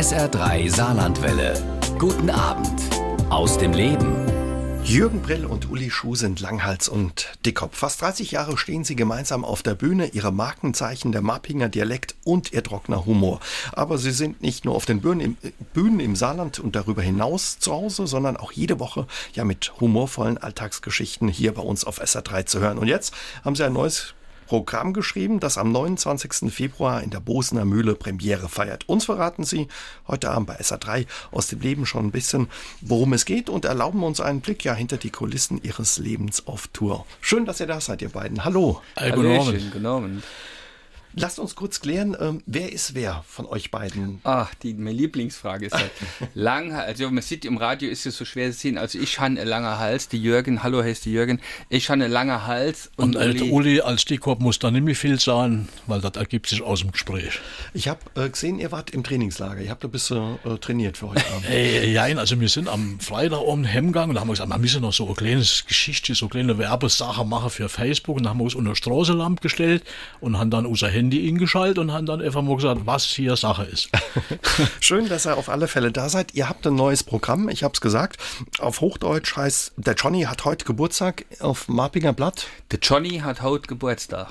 SR3 Saarlandwelle. Guten Abend aus dem Leben. Jürgen Brill und Uli Schuh sind Langhals und Dickkopf. Fast 30 Jahre stehen sie gemeinsam auf der Bühne, ihre Markenzeichen, der Marpinger Dialekt und ihr trockener Humor. Aber sie sind nicht nur auf den Bühnen im, Bühnen im Saarland und darüber hinaus zu Hause, sondern auch jede Woche ja mit humorvollen Alltagsgeschichten hier bei uns auf SR3 zu hören. Und jetzt haben sie ein neues Programm geschrieben, das am 29. Februar in der Bosener Mühle Premiere feiert. Uns verraten Sie heute Abend bei SA3 aus dem Leben schon ein bisschen, worum es geht und erlauben uns einen Blick ja hinter die Kulissen Ihres Lebens auf Tour. Schön, dass ihr da seid, ihr beiden. Hallo. Hallo. Genommen. Lasst uns kurz klären, ähm, wer ist wer von euch beiden? Ach, die meine Lieblingsfrage ist halt lang, also man sieht im Radio ist es so schwer zu sehen. Also ich habe einen langen Hals, die Jürgen, hallo heißt die Jürgen, ich habe einen langen Hals und, und Uli, Uli als Dickkopf muss da nicht mehr viel sagen, weil das ergibt sich aus dem Gespräch. Ich habe äh, gesehen, ihr wart im Trainingslager, ihr habt ein bisschen äh, trainiert für heute Abend. äh, ja, also wir sind am Freitag um Hemmgang und da haben wir gesagt, wir müssen noch so eine kleine Geschichte, so eine kleine Werbesache machen für Facebook und dann haben wir uns unter Straßenlampe gestellt und haben dann unser Handy eingeschaltet und haben dann einfach mal gesagt, was hier Sache ist. Schön, dass ihr auf alle Fälle da seid. Ihr habt ein neues Programm, ich habe es gesagt. Auf Hochdeutsch heißt, der Johnny hat heute Geburtstag auf Marpinger Blatt. Der Johnny hat heute Geburtstag.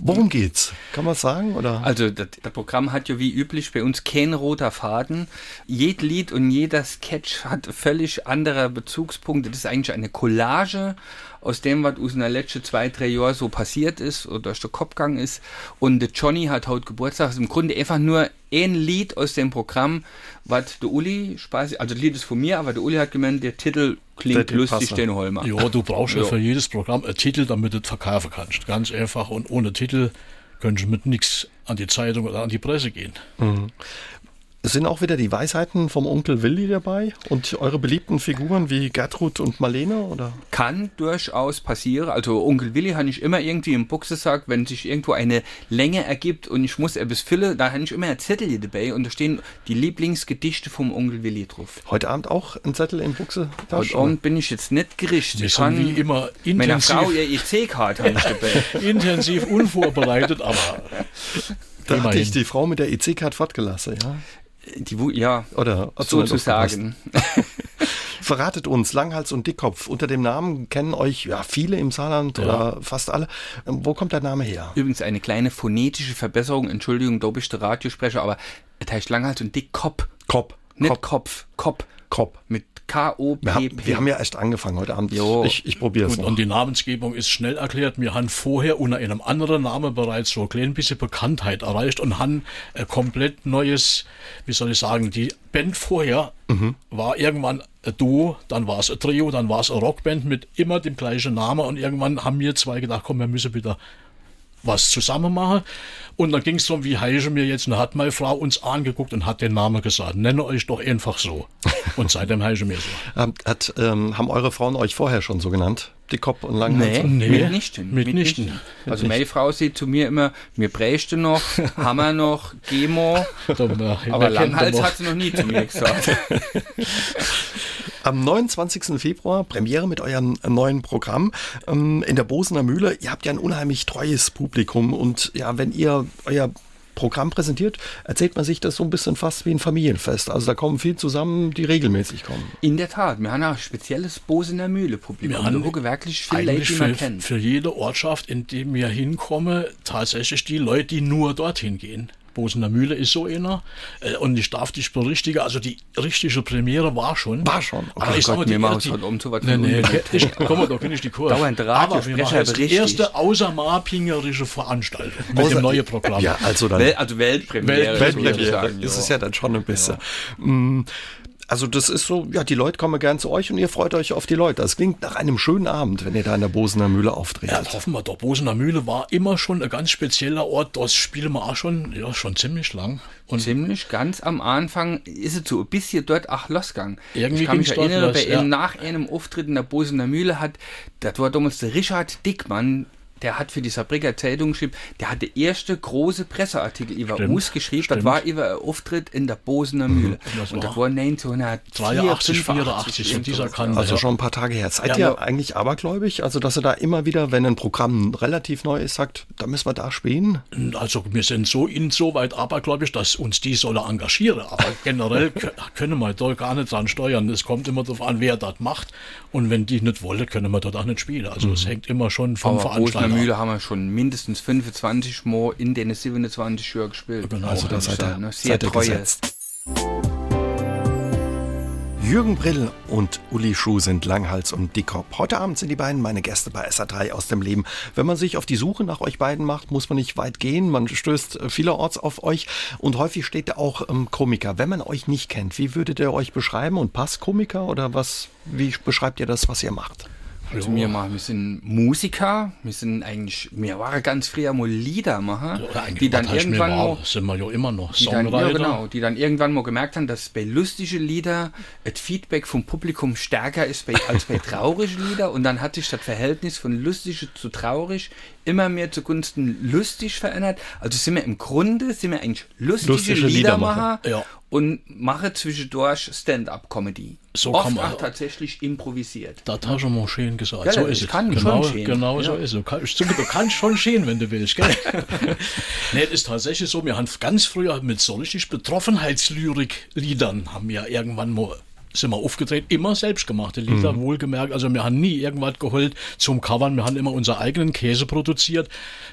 Worum geht's? Kann man sagen? Oder? Also das, Programm hat ja wie üblich bei uns kein roter Faden. Jed Lied und jeder Sketch hat völlig andere Bezugspunkte. Das ist eigentlich eine Collage aus dem, was in den letzten zwei, drei Jahren so passiert ist oder durch den Kopf gegangen ist. Und Johnny hat heute Geburtstag. Das ist im Grunde einfach nur ein Lied aus dem Programm, was der Uli Spaß, also das Lied ist von mir, aber der Uli hat gemeint, der Titel klingt lustig, den Holmer. Ja, du brauchst ja für jedes Programm einen Titel, damit du es verkaufen kannst. Ganz einfach und ohne Titel könntest du mit nichts an die Zeitung oder an die Presse gehen. Mhm. Sind auch wieder die Weisheiten vom Onkel Willi dabei und eure beliebten Figuren wie Gertrud und Marlene? Oder? Kann durchaus passieren. Also Onkel Willi habe ich immer irgendwie im Buchsesack, wenn sich irgendwo eine Länge ergibt und ich muss etwas füllen, da habe ich immer ein Zettel dabei und da stehen die Lieblingsgedichte vom Onkel Willi drauf. Heute Abend auch ein Zettel in Buchse? Heute Abend bin ich jetzt nicht gerichtet. Wir sind wie immer intensiv. Meiner Frau ihr EC-Card habe ich dabei. intensiv unvorbereitet, aber da hatte ich die Frau mit der EC-Card fortgelassen, ja? Die, ja, oder sozusagen. Verratet uns, Langhals und Dickkopf. Unter dem Namen kennen euch ja viele im Saarland ja. oder fast alle. Wo kommt der Name her? Übrigens eine kleine phonetische Verbesserung. Entschuldigung, da bist du Radiosprecher, aber es heißt Langhals und Dickkopf. Kopf. Nicht Kopf. Kopf. Kopf. Mit K-O-P-P. Wir, wir, haben ja erst angefangen heute Abend. Jo. Ich, ich probiere es und, und die Namensgebung ist schnell erklärt. Wir haben vorher unter einem anderen Namen bereits so ein klein bisschen Bekanntheit erreicht und haben ein komplett neues, wie soll ich sagen, die Band vorher mhm. war irgendwann ein Duo, dann war es ein Trio, dann war es eine Rockband mit immer dem gleichen Namen und irgendwann haben wir zwei gedacht, komm, wir müssen wieder was zusammen machen. Und dann ging es darum, wie heiße mir jetzt. Und hat meine Frau uns angeguckt und hat den Namen gesagt. Nenne euch doch einfach so. Und seitdem heiße mir so. Hat, ähm, haben eure Frauen euch vorher schon so genannt? Die Kopf und Langhals? Nee, nee. mitnichten. mitnichten. Also meine Frau sieht zu mir immer, mir bräuchte noch, Hammer noch, Gemo. aber Langhals hat sie noch nie zu mir gesagt. Am 29. Februar Premiere mit eurem neuen Programm ähm, in der Bosener Mühle. Ihr habt ja ein unheimlich treues Publikum und ja, wenn ihr euer Programm präsentiert, erzählt man sich das so ein bisschen fast wie ein Familienfest. Also da kommen viel zusammen, die regelmäßig kommen. In der Tat, wir haben ein spezielles Bosener Mühle Publikum. Wir haben wirklich viele Leute, die man kennt. Für jede Ortschaft, in die wir hinkommen, tatsächlich die Leute, die nur dorthin gehen. Bosener Mühle ist so einer. Äh, und ich darf dich berichtigen, also die richtige Premiere war schon. War schon. Okay. Aber ich Gott, mir machen es um zu was nee, nee, ich, Komm mal, da kenne ich die Kurve. Dauernd Aber wir machen die erste außermarpingerische Veranstaltung mit Außer, dem neuen Programm. Ja, also dann. Wel also Weltpremiere. Weltpremiere. Sagen, ist es ja dann schon ein bisschen. Ja. Also das ist so, ja, die Leute kommen gern zu euch und ihr freut euch auf die Leute. Das klingt nach einem schönen Abend, wenn ihr da in der Bosener Mühle auftretet. Ja, hoffen wir doch. Bosener Mühle war immer schon ein ganz spezieller Ort. Das spielen wir auch schon, ja, schon ziemlich lang. Und ziemlich, ganz am Anfang ist es so ein bisschen dort auch losgegangen. Irgendwie ich kann mich erinnern, los, bei ja. nach einem Auftritt in der Bosener Mühle hat, das war damals der Richard Dickmann, der hat für die Saarbrücker Zeitung geschrieben, der hat der erste große Presseartikel über Stimmt, uns geschrieben, das stimmt. war über ein Auftritt in der Bosener Mühle. das Und war da war 1983, 83, 84 von dieser Kante. Also schon ein paar Tage her. Seid Ja, ihr eigentlich abergläubig? Also, dass ihr da immer wieder, wenn ein Programm relativ neu ist, sagt, da müssen wir da spielen? Also wir sind so insoweit abergläubisch, dass uns die solle engagieren. Aber generell kö- können wir da gar nicht dran steuern. Es kommt immer darauf an, wer das macht. Und wenn die nicht wollen, können wir dort auch nicht spielen. Also es hängt immer schon vom Aber Veranstalter ab. Mühle haben wir schon mindestens 25 Mal in den 27 Jahren gespielt. Genau. Also, da seid ihr, ne? Sehr seid treue. Jürgen Brill und Uli Schuh sind Langhals und Dickhop. Heute Abend sind die beiden meine Gäste bei SA3 aus dem Leben. Wenn man sich auf die Suche nach euch beiden macht, muss man nicht weit gehen. Man stößt vielerorts auf euch und häufig steht da auch ähm, Komiker. Wenn man euch nicht kennt, wie würdet ihr euch beschreiben? Und Passkomiker oder was? Wie beschreibt ihr das, was ihr macht? Also wir, machen, wir sind Musiker, wir sind eigentlich, wir waren ganz früher mal Liedermacher, eigentlich, die dann irgendwann mal, sind wir ja immer noch die dann, ja, genau, die dann irgendwann mal gemerkt haben, dass bei lustige Lieder das Feedback vom Publikum stärker ist bei, als bei traurige Lieder und dann hat sich das Verhältnis von lustig zu traurig immer mehr zugunsten lustig verändert. Also sind wir im Grunde, sind wir eigentlich lustige, Lustige Liedermacher Liedermacher, ja. Und mache zwischendurch Stand-up-Comedy. So Oft kann man auch tatsächlich improvisiert. Das hast du mal schön gesagt. Ja, so ist es. kann genau, schon schön. Genau so Ja. ist es. Du kannst, du kannst schon schön, wenn du willst. Gell? nee, es ist tatsächlich so, wir haben ganz früher mit so richtig Betroffenheitslyrik-Liedern haben wir irgendwann mal sind wir aufgedreht, immer selbstgemachte Lieder, wohlgemerkt. Also wir haben nie irgendwas geholt zum Covern, wir haben immer unseren eigenen Käse produziert.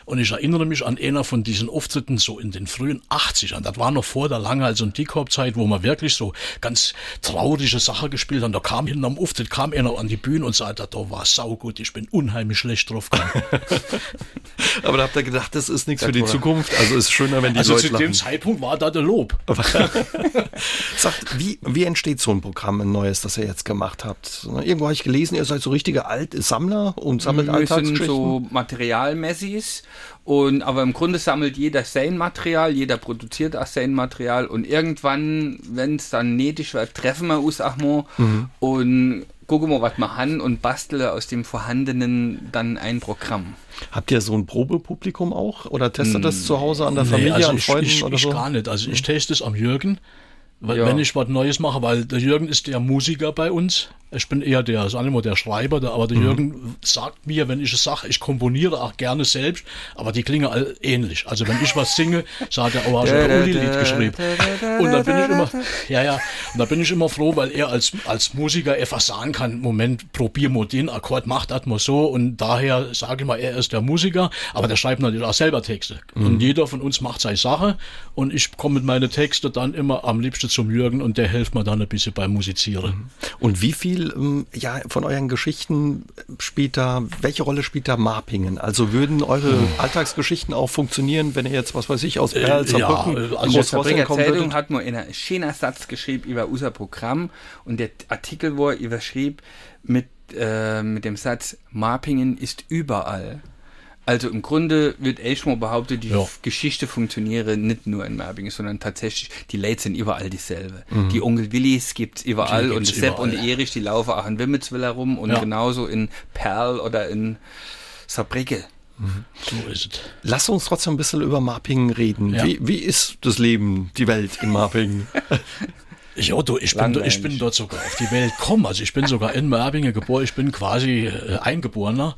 Und ich erinnere mich an einer von diesen Auftritten so in den frühen 80ern. Das war noch vor der Langhals- und Dickhop-Zeit, wo wir wirklich so ganz traurige Sachen gespielt haben. Da kam hinten am Auftritt, kam einer an die Bühne und sagte, da war saugut, ich bin unheimlich schlecht drauf gegangen. Aber da habt ihr gedacht, das ist nichts für die Zukunft. Also ist schöner, wenn die Also Leute zu dem lachen. Zeitpunkt war da der Lob. Sagt, wie, wie entsteht so ein Programm, ein neues, das ihr jetzt gemacht habt? Irgendwo habe ich gelesen, ihr seid so richtige Alt Sammler und sammelt Wir sind so Materialmessis und aber im Grunde sammelt jeder sein Material, jeder produziert auch sein Material und irgendwann, wenn es dann nötig wird, treffen wir uns auch mal Mhm. und gucken wir, was wir haben und basteln aus dem Vorhandenen dann ein Programm. Habt ihr so ein Probepublikum auch? Oder testet das zu Hause an der Nee, Familie, also an ich, Freunden ich, oder ich so? gar nicht. Also ich teste es am Jürgen, Ja. wenn ich was Neues mache, weil der Jürgen ist der Musiker bei uns. Ich bin eher der, sagen wir mal, der Schreiber, der, aber der Jürgen sagt mir, wenn ich es sage, ich komponiere auch gerne selbst, aber die klingen all ähnlich. Also wenn ich was singe, sagt er, oh, hast du ein Uli-Lied geschrieben. Und dann bin ich immer, ja, ja, und da bin ich immer froh, weil er als, als Musiker einfach sagen kann, Moment, probier mal den Akkord, mach das mal so und daher sage ich mal, er ist der Musiker, aber der schreibt natürlich auch selber Texte. Und jeder von uns macht seine Sache und ich komme mit meinen Texten dann immer am liebsten zum Jürgen und der hilft mir dann ein bisschen beim Musizieren. Und wie viel ähm, ja, von euren Geschichten spielt da, welche Rolle spielt da Marpingen? Also würden eure Hm. Alltagsgeschichten auch funktionieren, wenn ihr jetzt, was weiß ich, aus Perl, Äh, ja, also Saarbrücker kommen Zeitung hat nur einen schönen Satz geschrieben über unser Programm und der Artikel, wo er überschrieb mit, äh, mit dem Satz, Marpingen ist überall. Also im Grunde wird erstmal behauptet, die Ja. Geschichte funktioniere nicht nur in Marpingen, sondern tatsächlich, die Leute sind überall dieselbe. Die Onkel Willis gibt's überall Die und gibt's Sepp und überall. der Erich, die laufen auch in Wimmelswil herum und Ja. genauso in Perl oder in Saarbrücke. So ist es. Lass uns trotzdem ein bisschen über Marpingen reden. Ja. Wie, wie ist das Leben, die Welt in Marpingen? Ja, du, ich bin, ich bin dort sogar auf die Welt gekommen. Also ich bin sogar in Merbingen geboren. Ich bin quasi äh, Eingeborener.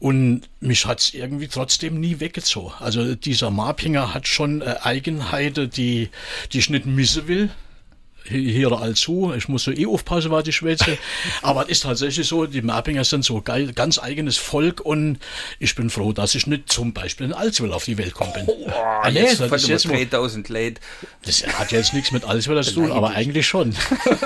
Und mich hat's irgendwie trotzdem nie weggezogen. Also dieser Marpinger hat schon äh, Eigenheiten, die, die ich nicht missen will. Hier allzu. Ich muss so eh aufpassen, was ich schwätze. Aber es ist tatsächlich so, die Marpinger sind so geil, ganz eigenes Volk und ich bin froh, dass ich nicht zum Beispiel in Alswil auf die Welt gekommen bin. Ah, nee, Jetzt das, ist über jetzt mal, 3000 Leute. das hat jetzt nichts mit Alswil zu tun, aber eigentlich schon.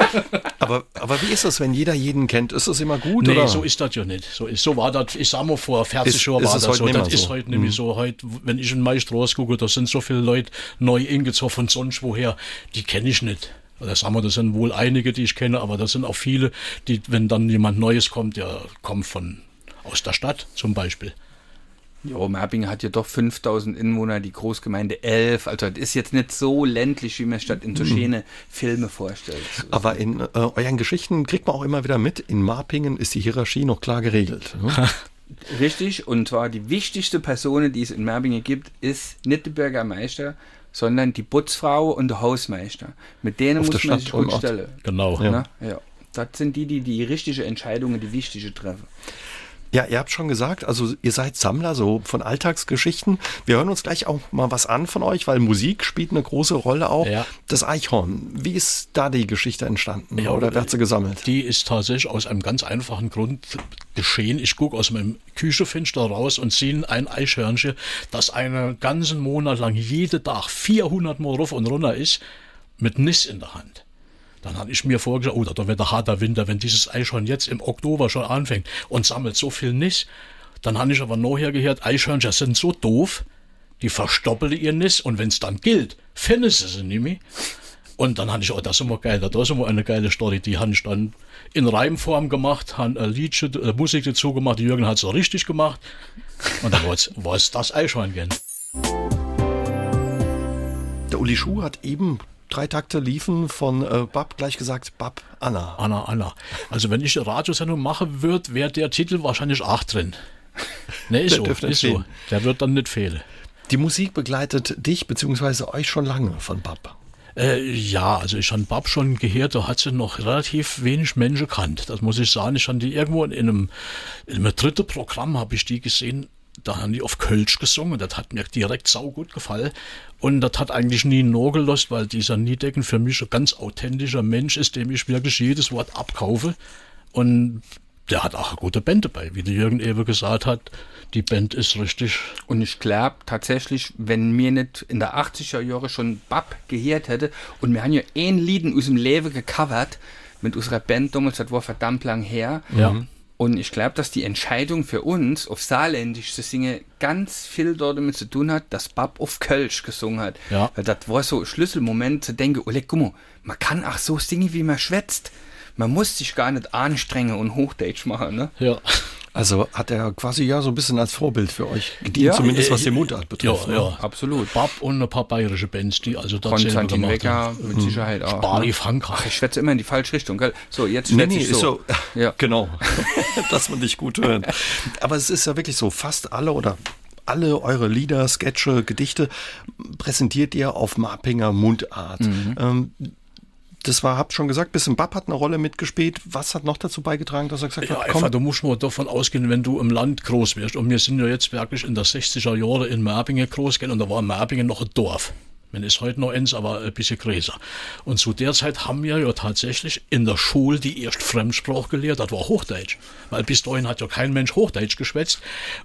aber, aber wie ist das, wenn jeder jeden kennt? Ist das immer gut? Nee, oder? so ist das ja nicht. So, ist, so war das, ich sag mal, vor 40 Ist- Jahren ist war das heute so. nicht mehr Das ist? Mhm. heute nämlich so. Heute, wenn ich in Straße gucke, da sind so viele Leute neu eingezogen von sonst woher, die kenne ich nicht. Oder sagen wir, das sind wohl einige, die ich kenne, aber das sind auch viele, die, wenn dann jemand Neues kommt, der kommt von aus der Stadt zum Beispiel. Ja, Merbingen hat ja doch 5000 Inwohner, die Großgemeinde 11. Also das ist jetzt nicht so ländlich, wie man statt in so schöne Filme vorstellt. Aber in äh, euren Geschichten kriegt man auch immer wieder mit, in Marpingen ist die Hierarchie noch klar geregelt. Ne? Richtig, und zwar die wichtigste Person, die es in Merbingen gibt, ist nicht der Bürgermeister, sondern die Putzfrau und der Hausmeister. Mit denen Auf muss man sich gut stellen. Genau. Ja. Ne? Ja. Das sind die, die die richtige Entscheidungen, die wichtige treffen. Ja, ihr habt schon gesagt, also ihr seid Sammler so von Alltagsgeschichten. Wir hören uns gleich auch mal was an von euch, weil Musik spielt eine große Rolle auch. Ja. Das Eichhorn, wie ist da die Geschichte entstanden? Ja, Oder wer hat sie gesammelt? Die ist tatsächlich aus einem ganz einfachen Grund geschehen. Ich gucke aus meinem Küchenfenster raus und sehe ein Eichhörnchen, das einen ganzen Monat lang jeden Tag 400 Mal rauf und runter ist, mit Niss in der Hand. Dann habe ich mir vorgestellt, oh, da wird ein harter Winter, wenn dieses Eichhorn jetzt im Oktober schon anfängt und sammelt so viel Niss. Dann habe ich aber nachher gehört, Eichhörnchen sind so doof, die verstoppeln ihr Niss und wenn es dann gilt, finden sie sie nicht mehr. Und dann habe ich, oh, das ist immer geil, das ist immer eine geile Story. Die habe ich dann in Reimform gemacht, haben ein Liedchen, äh, Musik dazu gemacht. Die Jürgen hat es so richtig gemacht. Und dann war es das Eichhörnchen. Der Uli Schuh hat eben drei Takte liefen von äh, Bab gleich gesagt, Bab Anna. Anna, Anna. Also wenn ich eine Radiosendung machen würde, wäre der Titel wahrscheinlich auch drin. Ne, ist Der so, ist so. Der wird dann nicht fehlen. Die Musik begleitet dich bzw. euch schon lange von Bab. Äh, ja, also ich habe Bab schon gehört, da hat sie noch relativ wenig Menschen kannt. Das muss ich sagen. Ich habe die irgendwo in einem, in einem dritten Programm habe ich die gesehen. Da haben die auf Kölsch gesungen. Das hat mir direkt saugut gefallen. Und das hat eigentlich nie gelost, weil dieser Niedecken für mich ein ganz authentischer Mensch ist, dem ich wirklich jedes Wort abkaufe. Und der hat auch eine gute Band dabei. Wie der Jürgen eben gesagt hat, die Band ist richtig Und ich glaube tatsächlich, wenn mir nicht in der 80er Jahre schon Bab gehört hätte und wir haben ja ein Lied aus dem Leben gecovert mit unserer Band damals, das war verdammt lang her. Ja. Und ich glaube, dass die Entscheidung für uns, auf Saarländisch zu singen, ganz viel dort damit zu tun hat, dass Bab auf Kölsch gesungen hat. Ja. Weil das war so ein Schlüsselmoment zu denken, Oleg, guck mal, man kann auch so singen, wie man schwätzt. Man muss sich gar nicht anstrengen und Hochdeutsch machen, ne? Ja. Also hat er quasi ja so ein bisschen als Vorbild für euch gedient, Ja, zumindest äh, was die Mundart betrifft. Ja, ne? ja. Absolut. Bab und ein paar bayerische Bands, die also das selber Konstantin Wecker mit Sicherheit auch. Spari ne? Frankreich. Ach, ich schwätze immer in die falsche Richtung, gell? So, jetzt Nee, schwätze nee, ich ist so. so. Ja. Genau. Dass man dich gut hört. Aber es ist ja wirklich so, fast alle oder alle eure Lieder, Sketche, Gedichte präsentiert ihr auf Marpinger Mundart. Mhm. Ähm, das war, habt schon gesagt, bisschen Bab hat eine Rolle mitgespielt. Was hat noch dazu beigetragen, dass er gesagt Ja, hat, einfach, komm, du musst mal davon ausgehen, wenn du im Land groß wirst. Und wir sind ja jetzt wirklich in der 60er Jahre in Merbingen groß geworden und da war Merbingen noch ein Dorf. Man ist heute noch eins, aber ein bisschen größer. Und zu der Zeit haben wir ja tatsächlich in der Schule die erste Fremdsprache gelehrt, das war Hochdeutsch. Weil bis dahin hat ja kein Mensch Hochdeutsch geschwätzt.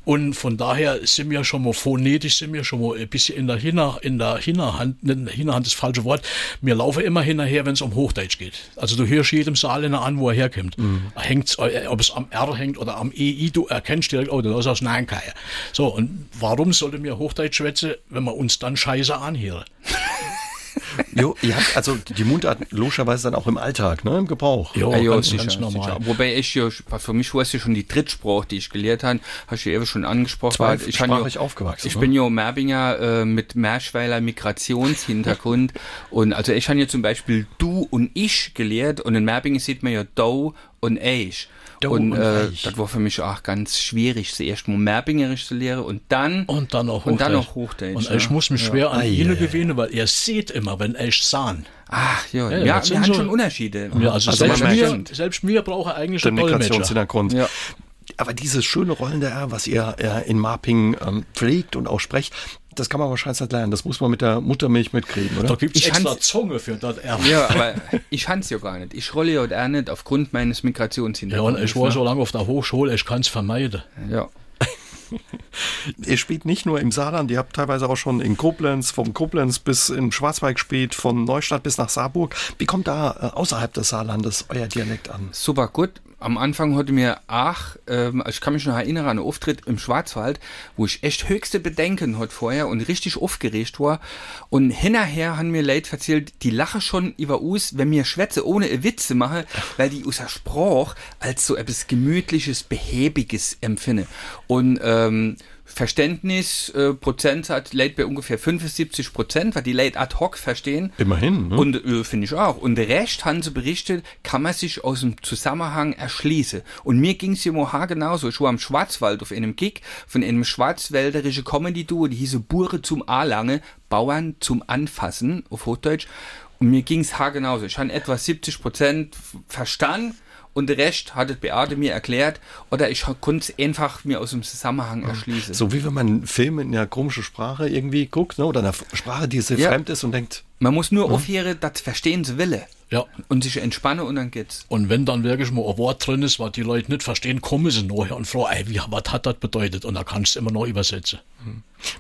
Und von daher sind wir schon mal phonetisch, sind wir schon mal ein bisschen in der, Hinter, in der Hinterhand, in der Hinterhand ist das falsche Wort, wir laufen immer hinterher, wenn es um Hochdeutsch geht. Also du hörst jedem Saarländer an, wo er herkommt. Hängt's, äh, ob es am R hängt oder am EI, du erkennst direkt, oh, der ist aus Nankaya. So, und warum sollte mir Hochdeutsch schwätzen, wenn wir uns dann scheiße anhören? jo, ihr habt also die Mundart logischerweise dann auch im Alltag, ne, im Gebrauch. Ja, Ja, ja, ganz, sicher, ganz normal. sicher. Wobei ich ja, für mich war es ja schon die Drittsprache, die ich gelehrt habe, hast du ja eben schon angesprochen. weil ich Zweisprachig ja, aufgewachsen, Ich ne? bin ja Merbinger äh, mit Merschweiler Migrationshintergrund und also ich habe ja zum Beispiel du und ich gelehrt und in Merbingen sieht man ja do und ich. Und und äh, das war für mich auch ganz schwierig, zuerst mal Merbingerisch zu lehren und dann Und dann auch und dann Hochdeutsch. noch Hochdeutsch. Und ja. ich muss mich schwer an Ei, ihn ei, ei. gewöhnen, weil er sieht immer, wenn ich sahen. Ach ja, Ja, ja, wir haben so- schon Unterschiede. Ja, also, Also selbst, mir, schon. selbst mir brauche eigentlich Der einen. Migrationshintergrund. Ja. Aber dieses schöne rollende R, was ihr äh, in Marping ähm, pflegt und auch sprecht, das kann man wahrscheinlich nicht lernen. Das muss man mit der Muttermilch mitkriegen, oder? Da gibt es Ich extra Zunge für das R. Ja, aber ich kann's ja gar nicht. Ich rolle ja auch nicht aufgrund meines Ja, Migrationshintergrunds. und ich war ne? so lange auf der Hochschule, ich kann es vermeiden. Ja. Ihr spielt nicht nur im Saarland, ihr habt teilweise auch schon in Koblenz, vom Koblenz bis in Schwarzwald gespielt, von Neustadt bis nach Saarburg. Wie kommt da äh, außerhalb des Saarlandes euer Dialekt an? Super gut. Am Anfang hatte mir ach, ähm, ich kann mich noch erinnern an einen Auftritt im Schwarzwald, wo ich echt höchste Bedenken hatte vorher und richtig aufgeregt war. Und hinterher haben mir Leute erzählt, die lachen schon über us, wenn mir Schwätze ohne Witze mache, weil die unser Spruch als so etwas Gemütliches, Behäbiges empfinde. Und ähm, Verständnis, äh, Prozentsatz lädt bei ungefähr 75 Prozent, weil die Leute ad hoc verstehen. Immerhin, ne? Und äh, finde ich auch. Und recht, haben sie berichtet, kann man sich aus dem Zusammenhang erschließen. Und mir ging es immer genauso. Ich war am Schwarzwald auf einem Gig von einem schwarzwälderischen Comedy-Duo, die hieße Bure zum A-Lange, Bauern zum Anfassen, auf Hochdeutsch. Und mir ging es genauso. Ich habe etwa 70 Prozent verstanden und der Rest hat Beate mir erklärt oder ich konnte es einfach mir aus dem Zusammenhang erschließen. So wie wenn man einen Film in einer komischen Sprache irgendwie guckt, ne? oder einer Sprache, die sehr Ja. fremd ist und denkt, Man muss nur aufhören, das verstehen sie wille. Ja. Und sich entspannen und dann geht's. Und wenn dann wirklich mal ein Wort drin ist, was die Leute nicht verstehen, kommen sie nachher und fragen, ey, wie, was hat das bedeutet? Und da kannst du immer noch übersetzen.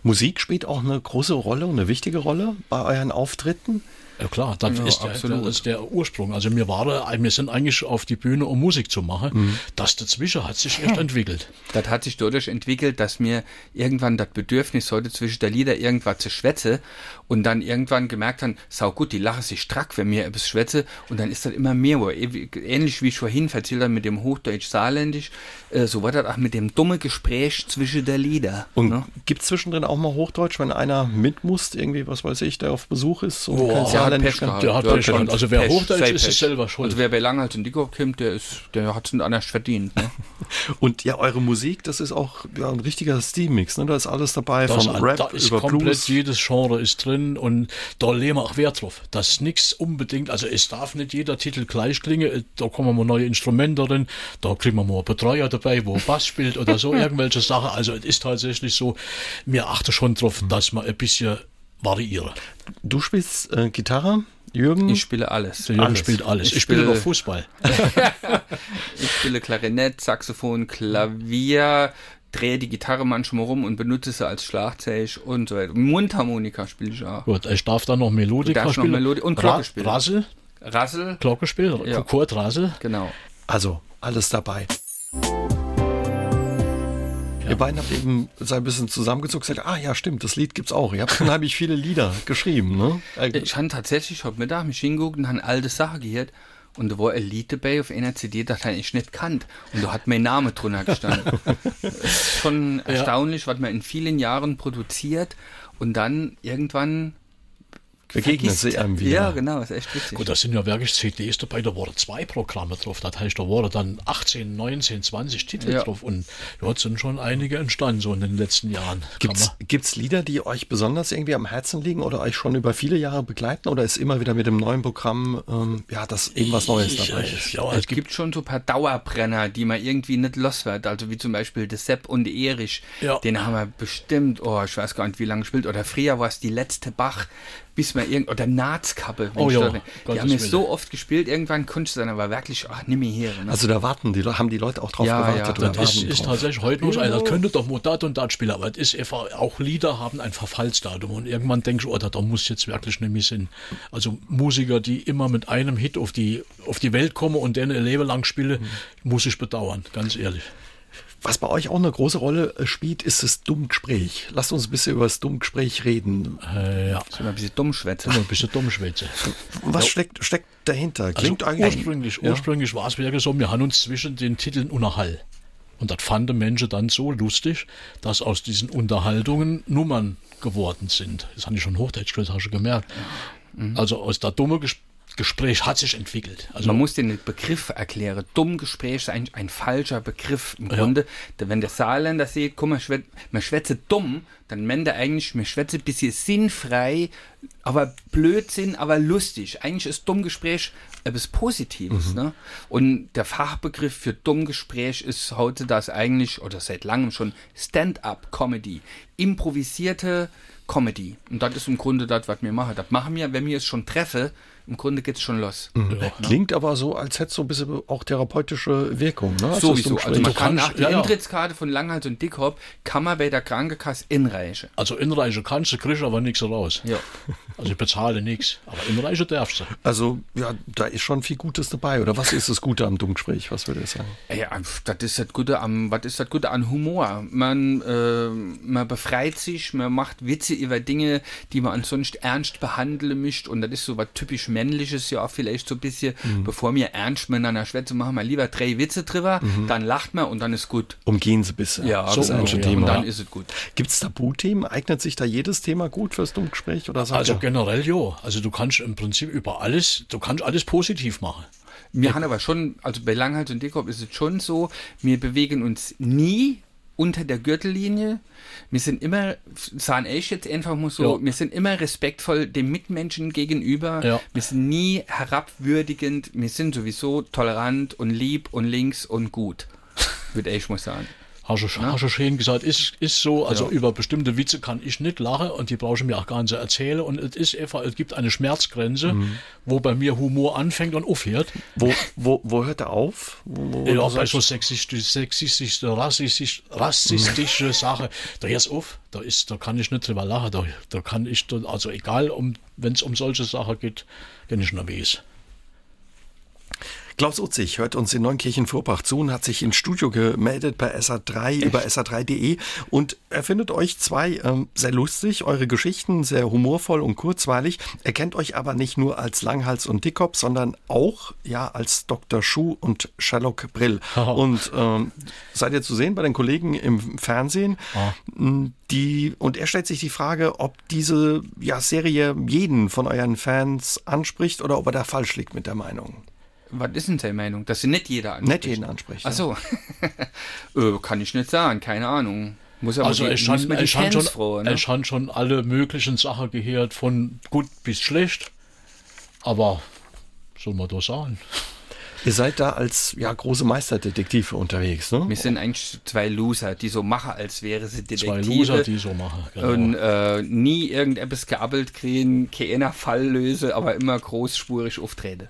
Musik spielt auch eine große Rolle und eine wichtige Rolle bei euren Auftritten. Ja klar, das, Ja, ist, der, das ist der Ursprung. Also wir waren, wir sind eigentlich auf die Bühne, um Musik zu machen. Mhm. Das dazwischen hat sich erst entwickelt. Das hat sich dadurch entwickelt, dass mir irgendwann das Bedürfnis heute zwischen der Lieder irgendwas zu schwätze und dann irgendwann gemerkt haben, sau gut, die lachen sich strack, wenn mir etwas schwätze und dann ist das immer mehr. wo- Ähnlich wie ich vorhin erzählt habe mit dem Hochdeutsch-Saarländisch, äh, so war das auch mit dem dummen Gespräch zwischen der Lieder. Und ne? gibt es zwischendrin auch mal Hochdeutsch, wenn einer mit muss, irgendwie, was weiß ich, der auf Besuch ist? Und Oh, der hat Pech gehabt. Der hat Pech gehabt. Also wer Hochdeutsch sei ist, ist selber schuld. Also wer bei Langhals und Dickow kommt, der ist, der hat es nicht anders verdient. Ne? Und ja, eure Musik, das ist auch ja, ein richtiger Stilmix, ne? Da ist alles dabei, Das, vom Rap da ist über komplett Blues. jedes Genre ist drin und da legen wir auch Wert drauf. Das nichts unbedingt, also es darf nicht jeder Titel gleich klingen, da kommen mal neue Instrumente drin, da kriegen wir mal einen Betreuer dabei, wo Bass spielt oder so, irgendwelche Sachen. Also es ist tatsächlich so, wir achten schon drauf, dass wir ein bisschen variieren. Du spielst äh, Gitarre, Jürgen? Ich spiele alles. Der Jürgen Alles. spielt alles. Ich, Ich spiele spiele- noch Fußball. Ich spiele Klarinett, Saxophon, Klavier, drehe die Gitarre manchmal rum und benutze sie als Schlagzeug und so weiter. Mundharmonika spiele ich auch. Gut, ich darf dann noch Melodika Du darfst noch spielen. Melodi- und Ra- Glocke spielen. Rassel, Rassel, Glocke spielen, Ja. Kurt Rassel. genau. Also, alles dabei. Ihr beiden habt eben so ein bisschen zusammengezogen und gesagt, ah ja, stimmt, das Lied gibt's auch. Ihr habt unheimlich viele Lieder geschrieben, ne? Ich habe tatsächlich heute Mittag mich hingeguckt und habe alte Sachen gehört. Und da war Lied dabei auf einer CD, das habe ich nicht kannt. Und da hat mein Name drunter gestanden. Schon erstaunlich, was man in vielen Jahren produziert und dann irgendwann Begegnen vergisst. sie einem wieder. Ja, genau, ist echt witzig. Gut, da sind ja wirklich CDs dabei, da waren zwei Programme drauf. Das heißt, da waren dann 18, 19, 20 Titel Ja. drauf. Und dort sind schon einige entstanden, so in den letzten Jahren. Gibt's, man- gibt's Lieder, die euch besonders irgendwie am Herzen liegen oder euch schon über viele Jahre begleiten oder ist immer wieder mit dem neuen Programm, ähm, ja, dass irgendwas Neues Ich, dabei ist? Ja, Es es gibt gibt schon so ein paar Dauerbrenner, die man irgendwie nicht los wird. Also wie zum Beispiel der Sepp und Erich. Ja. Den haben wir bestimmt, oh, ich weiß gar nicht, wie lange gespielt. Oder früher war es die letzte Bach, bis man irgend oder Nahtskappe. wenn Oh ja. Die Gottes haben wir so oft gespielt, irgendwann konnte ich dann aber wirklich, ach, nimm mir her. Ne? Also da warten die, haben die Leute auch drauf Ja, gewartet ja, oder das ist, ist tatsächlich heute noch, also, das könnte doch mal das und das spielen, aber es ist einfach, auch Lieder haben ein Verfallsdatum und irgendwann denkst du, oh, da, da muss jetzt wirklich mehr sein. Also Musiker, die immer mit einem Hit auf die, auf die Welt kommen und den ein Leben lang spielen, muss ich bedauern, ganz ehrlich. Was bei euch auch eine große Rolle äh, spielt, ist das Dummgespräch. Lasst uns ein bisschen über das Dummgespräch reden. Äh, ja, Soll mal ein bisschen dumm schwätzen. immer ein bisschen dumm schwätze. Was steckt, steckt dahinter? Klingt also eigentlich. ursprünglich, Ja. ursprünglich war es wirklich so, wir haben uns zwischen den Titeln unterhalten. Und das fanden Menschen dann so lustig, dass aus diesen Unterhaltungen Nummern geworden sind. Das habe ich schon Hochdeutsch gehört, hast du gemerkt. Also aus der dumme Ges Gespräch hat sich entwickelt. Also Man muss den Begriff erklären. Dumm Gespräch ist eigentlich ein falscher Begriff im Grunde. Da, Wenn der Saarländer sieht, guck mal, man schwätze dumm, dann meint er eigentlich, man schwätze ein bisschen sinnfrei, aber Blödsinn, aber lustig. Eigentlich ist Dummgespräch etwas Positives. Ne? Und der Fachbegriff für Dummgespräch ist heute das eigentlich, oder seit langem schon, Stand-up-Comedy. Improvisierte Comedy. Und das ist im Grunde das, was wir machen. Das machen wir, wenn wir es schon treffe, im Grunde geht's schon los. Klingt aber so, als hätte es so ein bisschen auch therapeutische Wirkung. Ne? als das Sowieso. Also man kann nach der ja, ja. Eintrittskarte von Langhals und Dickhop kann man bei der Krankenkasse inreichen. Also Inreiche kannst du, kriegst aber nichts raus. Ja. Also ich bezahle nichts, aber inreichen darfst du. Also, ja, da ist schon viel Gutes dabei. Oder was ist das Gute am Dummgespräch? Was würde ich sagen? Ja, das ist das Gute am, was ist das Gute an Humor? Man, äh, man befreit sich, man macht Witze über Dinge, die man ansonsten ernst behandeln möchte. Und das ist so was typisch Männliches ja auch vielleicht so ein bisschen, Mhm. bevor wir ernst miteinander schwätzen, machen wir lieber drei Witze drüber, dann lacht man und dann ist gut. Umgehen Sie bisschen. Ja, das ist genau. ein und Thema. dann ist es gut. Gibt es Tabuthemen? Eignet sich da jedes Thema gut fürs Dummgespräch? Oder sagt Also ihr, generell ja. Also du kannst im Prinzip über alles, du kannst alles positiv machen. Wir haben aber schon, also bei Langhals und Dickkopf ist es schon so, wir bewegen uns nie unter der Gürtellinie. Wir sind immer, sagen ich jetzt einfach mal so, Ja. wir sind immer respektvoll dem Mitmenschen gegenüber. Ja. Wir sind nie herabwürdigend. Wir sind sowieso tolerant und lieb und links und gut. Würde ich mal sagen. Hast du, hast du schön gesagt, ist, ist so, also Ja. über bestimmte Witze kann ich nicht lachen und die brauche ich mir auch gar nicht zu erzählen. Und es ist einfach, es gibt eine Schmerzgrenze, wo bei mir Humor anfängt und aufhört. wo, wo, wo hört er auf? Wo, wo Ja, bei so sexistisch, sexistisch, rassistisch, rassistische Sache, da hört's auf, da ist, da kann ich nicht drüber lachen, da, da kann ich, also egal, um, wenn es um solche Sachen geht, kann ich nervös. Klaus Utzig hört uns in Neunkirchen-Vorbach zu und hat sich ins Studio gemeldet bei SA3 über SA3.de und er findet euch zwei ähm, sehr lustig, eure Geschichten sehr humorvoll und kurzweilig. Er kennt euch aber nicht nur als Langhals und Dickkopf, sondern auch ja als Dr. Schuh und Sherlock Brill. und ähm, seid ihr zu sehen bei den Kollegen im Fernsehen? M, Die, und er stellt sich die Frage, ob diese ja, Serie jeden von euren Fans anspricht oder ob er da falsch liegt mit der Meinung. Was ist denn seine Meinung? Dass sie nicht jeder anspricht. Nicht jeden anspricht. Ach so. äh, kann ich nicht sagen, keine Ahnung. Muss aber Also die, es muss man die es haben Fans schon, froh, ne? es haben schon alle möglichen Sachen gehört, von gut bis schlecht, aber soll man doch sagen. Ihr seid da als ja, große Meisterdetektive unterwegs, ne? Wir sind eigentlich zwei Loser, die so machen, als wäre sie Zwei Detektive. Loser, die so machen. Genau. und äh, nie irgendetwas geabbelt kriegen, keiner Fall löse, aber immer großspurig auftreten.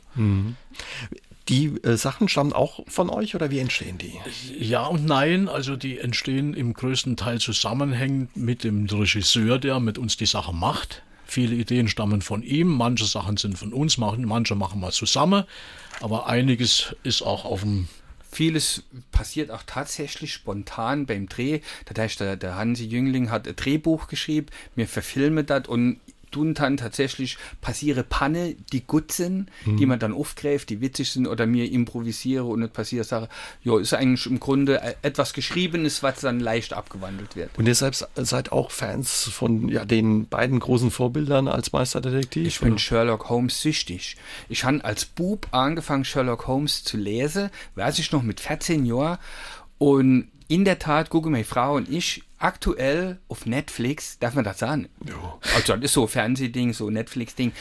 Die äh, Sachen stammen auch von euch oder wie entstehen die? Ja und nein, also die entstehen im größten Teil zusammenhängend mit dem Regisseur, der mit uns die Sache macht. Viele Ideen stammen von ihm, manche Sachen sind von uns, machen- manche machen wir zusammen, aber einiges ist auch auf dem Vieles passiert auch tatsächlich spontan beim Dreh. Das heißt, der, der Hansi Jüngling hat ein Drehbuch geschrieben, wir verfilmen das und tun dann tatsächlich passiere Panne, die gut sind, die man dann aufgreift, die witzig sind oder mir improvisiere und nicht passiert sage, ja, ist eigentlich im Grunde äh, etwas Geschriebenes, was dann leicht abgewandelt wird. Und ihr selbst seid auch Fans von ja, den beiden großen Vorbildern als Meisterdetektiv? Ich bin Sherlock Holmes süchtig. Ich habe als Bub angefangen, Sherlock Holmes zu lesen, weiß ich noch mit 14 Jahren. Und in der Tat gucken meine Frau und ich aktuell auf Netflix, darf man das sagen? Ja. Also das ist so Fernsehding, so Netflix-Ding.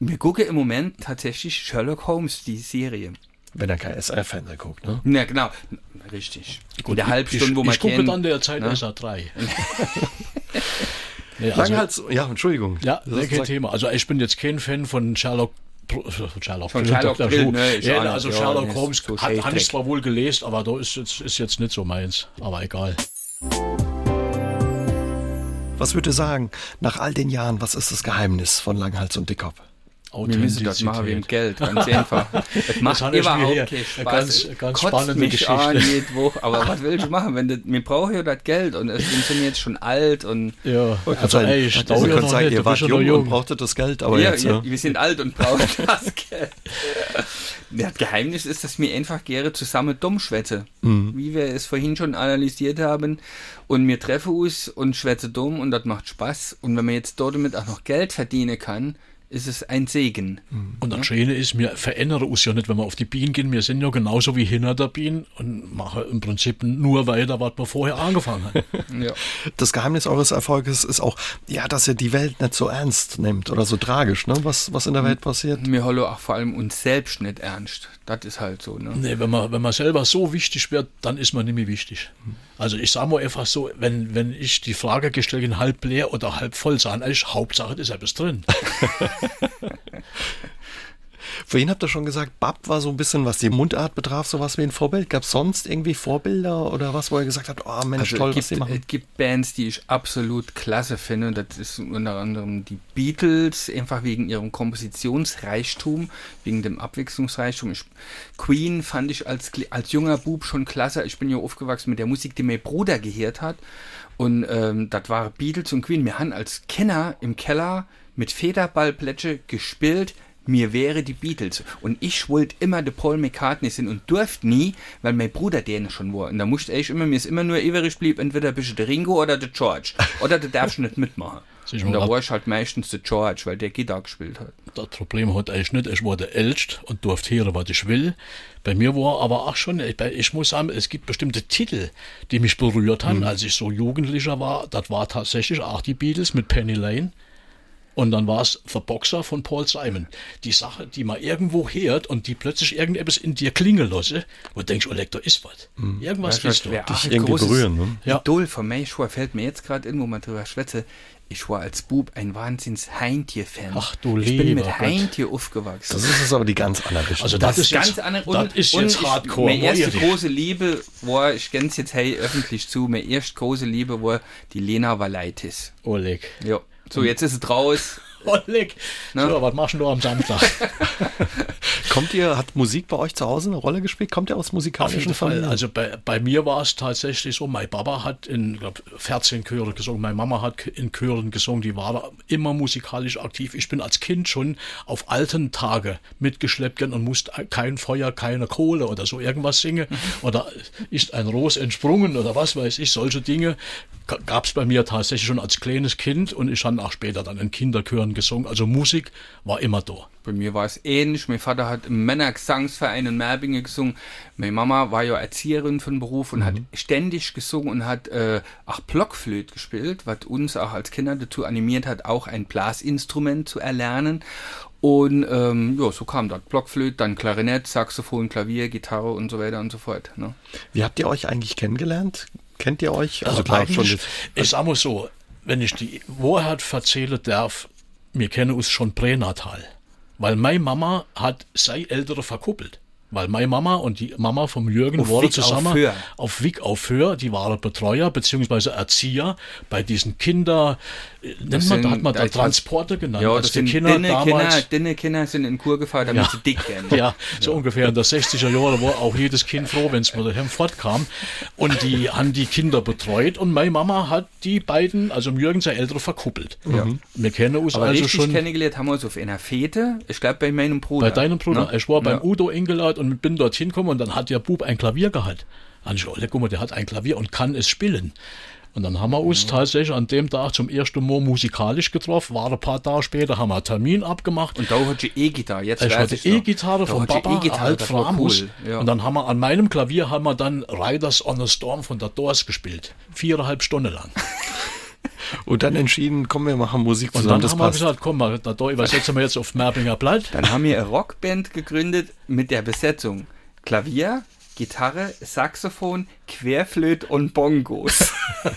Wir gucken im Moment tatsächlich Sherlock Holmes, die Serie. Wenn er kein SR-Fernsehen guckt, ne? Ja, genau. Richtig. in der Halbstunde, ich, wo man Ich gucke kennt, dann derzeit ne? SA3. nee, also, Langhals, ja, Entschuldigung. ja, kein Thema. Also ich bin jetzt kein Fan von Sherlock Sherlock, Von Sherlock Who. ne, ich ja, also Ja, Sherlock Holmes so hat, habe ich zwar wohl gelesen, aber da ist jetzt, ist jetzt nicht so meins. Aber egal. Was würdet ihr sagen, nach all den Jahren, was ist das Geheimnis von Langhals und Dickkopf? Wir müssen das machen wegen Geld, ganz einfach. Es macht überhaupt keinen eine Spaß. ganz- ganz kotzt spannende mich Geschichte. An jede Woche. Aber was will ich machen, wenn das, wir brauchen ja das Geld und es sind jetzt schon alt und Ja, also Also, ey, ich könnt noch sagen, nicht, ihr du wart jung, noch und brauchtet das Geld, aber ja, jetzt, ja, ja. wir sind alt und brauchen das Geld. Das Geheimnis ist, dass wir einfach gerne zusammen dumm schwätze. Mhm. Wie wir es vorhin schon analysiert haben. Und wir treffen uns und schwätze dumm und das macht Spaß. Und wenn man jetzt dort damit auch noch Geld verdienen kann, ist es ein Segen. Und das Schöne ist, wir verändern uns ja nicht, wenn wir auf die Bienen gehen. Wir sind ja genauso wie hinter der Bienen und machen im Prinzip nur weiter, was wir vorher angefangen haben. Ja. Das Geheimnis eures Erfolges ist auch, ja, dass ihr die Welt nicht so ernst nimmt oder so tragisch, ne? Was, was in der Welt passiert. Wir hallo auch vor allem uns selbst nicht ernst. Das ist halt so, ne? Nee, wenn man, wenn man selber so wichtig wird, dann ist man nicht mehr wichtig. Also ich sage mal einfach so, wenn, wenn ich die Frage gestellt habe, halb leer oder halb voll, sage ich, Hauptsache ist etwas drin. Vorhin habt ihr schon gesagt, Bab war so ein bisschen, was die Mundart betraf, sowas wie ein Vorbild. Gab es sonst irgendwie Vorbilder oder was, wo ihr gesagt habt, oh Mensch, Also toll, es was gibt, die machen? es gibt Bands, die ich absolut klasse finde. Und das ist unter anderem die Beatles, einfach wegen ihrem Kompositionsreichtum, wegen dem Abwechslungsreichtum. Ich, Queen fand ich als, als junger Bub schon klasse. Ich bin ja aufgewachsen mit der Musik, die mein Bruder gehört hat. Und ähm, das war Beatles und Queen. Wir haben als Kenner im Keller mit Federballplätsche gespielt. Mir wäre die Beatles. Und ich wollte immer der Paul McCartney sein und durfte nie, weil mein Bruder den schon war. Und da musste ich immer, mir ist immer nur übrig blieb, entweder bist du der Ringo oder der George. Oder du darfst nicht mitmachen. Und da war ich halt meistens der George, weil der Gitarre gespielt hat. Das Problem hat ich nicht. Ich war der Älteste und durfte hören, was ich will. Bei mir war aber auch schon, ich, ich muss sagen, es gibt bestimmte Titel, die mich berührt haben, als ich so Jugendlicher war. Das war tatsächlich auch die Beatles mit Penny Lane. Und dann war es The Boxer von Paul Simon. Die Sache, die man irgendwo hört und die plötzlich irgendetwas in dir klingeln lasse, wo du denkst, oh, leck, da ist was. Irgendwas Weißt ist du, da. ein irgendwie berühren, ne? Ja. Idol von mir ich war, fällt mir jetzt gerade in, wo man drüber schwätze. Ich war als Bub ein wahnsinns Heintje-Fan. Ach du Ich bin mit Gott. Heintje aufgewachsen. Das ist aber die ganz andere Richtung. Also das, ist ganz jetzt, andere das ist jetzt ich- Hardcore. Meine erste große Liebe war, ich kenn's jetzt hey öffentlich zu, meine erste große Liebe war die Lena Valaitis. Oleg. Ja. So, jetzt ist es raus. Oleg. Ne? So, was machst du am Samstag? Kommt ihr, hat Musik bei euch zu Hause eine Rolle gespielt? Kommt ihr aus musikalischen. Familien? Also bei, bei mir war es tatsächlich so, mein Papa hat in glaub, 14 Chöre gesungen, meine Mama hat in Chören gesungen, die war immer musikalisch aktiv. Ich bin als Kind schon auf alten Tage mitgeschleppt worden und musste kein Feuer, keine Kohle oder so irgendwas singen. Oder ist ein Ros entsprungen oder was weiß ich, solche Dinge gab es bei mir tatsächlich schon als kleines Kind und ich habe auch später dann in Kinderchören gesungen. Also Musik war immer da. Bei mir war es ähnlich. Mein Vater hat im Männergesangsverein in Merbinge gesungen. Meine Mama war ja Erzieherin von Beruf und hat ständig gesungen und hat äh, auch Blockflöte gespielt, was uns auch als Kinder dazu animiert hat, auch ein Blasinstrument zu erlernen. Und ähm, ja, so kam das. Blockflöte, dann Klarinett, Saxophon, Klavier, Gitarre und so weiter und so fort. Ne? Wie habt ihr euch eigentlich kennengelernt? Kennt ihr euch? Also klar, eigentlich, ich sag mal so, wenn ich die Wahrheit erzählen darf, wir kennen uns schon pränatal. Weil meine Mama hat sei Ältere verkuppelt. Weil meine Mama und die Mama vom Jürgen Auf waren Wick auf zusammen Föhr. auf Wick auf Föhr, die waren Betreuer bzw. Erzieher bei diesen Kinder, äh, nennt man, da hat man da das- Transporte genannt, Ja, als das die Kinder dünne Kinder, damals dünne Kinder sind in Kur gefahren, damit sie dick werden. ja, so ungefähr in der 60er Jahre war auch jedes Kind froh, wenn es mit daheim fortkam. Und die haben die Kinder betreut und meine Mama hat die beiden, also Jürgen, sein Ältere, verkuppelt. Ja. Wir kennen uns Aber also richtig schon kennengelernt haben wir uns auf einer Fete, ich glaube bei meinem Bruder. bei deinem Bruder. Ne? Ich war beim Ja. Udo eingeladen und bin dorthin gekommen und dann hat der Bub ein Klavier gehabt. Dann ich, guck mal, der hat ein Klavier und kann es spielen. Und dann haben wir uns tatsächlich an dem Tag zum ersten Mal musikalisch getroffen. War ein paar Tage später, haben wir einen Termin abgemacht. Und da hatte ich E-Gitarre. Jetzt Ich hatte. E-Gitarre ich Papa, E-Gitarre, halt Framus. cool. Ja. Und dann haben wir an meinem Klavier haben wir dann Riders on a Storm von der Doors gespielt. Viereinhalb Stunden lang. Und dann entschieden, komm, wir machen Musik Und zusammen, dann das haben wir gesagt, komm mal, da übersetzen wir jetzt auf Merbinger Blatt. Dann haben wir eine Rockband gegründet mit der Besetzung Klavier, Gitarre, Saxophon, Querflöte und Bongos.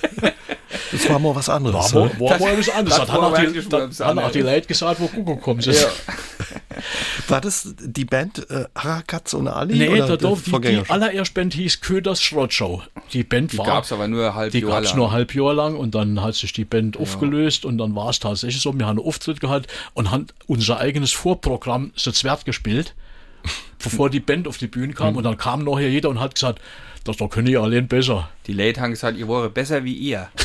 Das war mal was anderes. War, ne? war, war mal was anderes. das Das haben war auch die, wirklich mal da- was haben auch die anderes. Leute gesagt, wo Google kommt. ja. War das die Band äh, Harakatz und Ali? Nee, oder da der darf, die, die allererste Band hieß Köders Schrotshow. Die Band Die war. gab es aber nur halb Die Jahr gab es lang. nur halb Jahr lang und dann hat sich die Band aufgelöst und dann war es tatsächlich so, wir haben einen Auftritt gehabt und haben unser eigenes Vorprogramm zu zweit gespielt, bevor die Band auf die Bühne kam Mhm. und dann kam nachher jeder und hat gesagt, das da können ihr allein besser. Die Leute haben gesagt, ihr wäre besser wie ihr.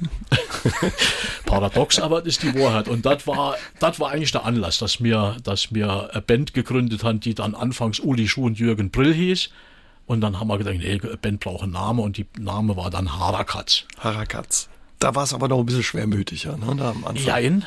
Paradox, aber das ist die Wahrheit. Und das war, das war eigentlich der Anlass, dass wir, dass wir eine Band gegründet haben, die dann anfangs Uli Schuh und Jürgen Brill hieß. Und dann haben wir gedacht, nee, eine Band braucht einen Namen und die Name war dann Harakatz. Harakatz. Da war es aber noch ein bisschen schwermütiger, ne? Da am Anfang. Jein.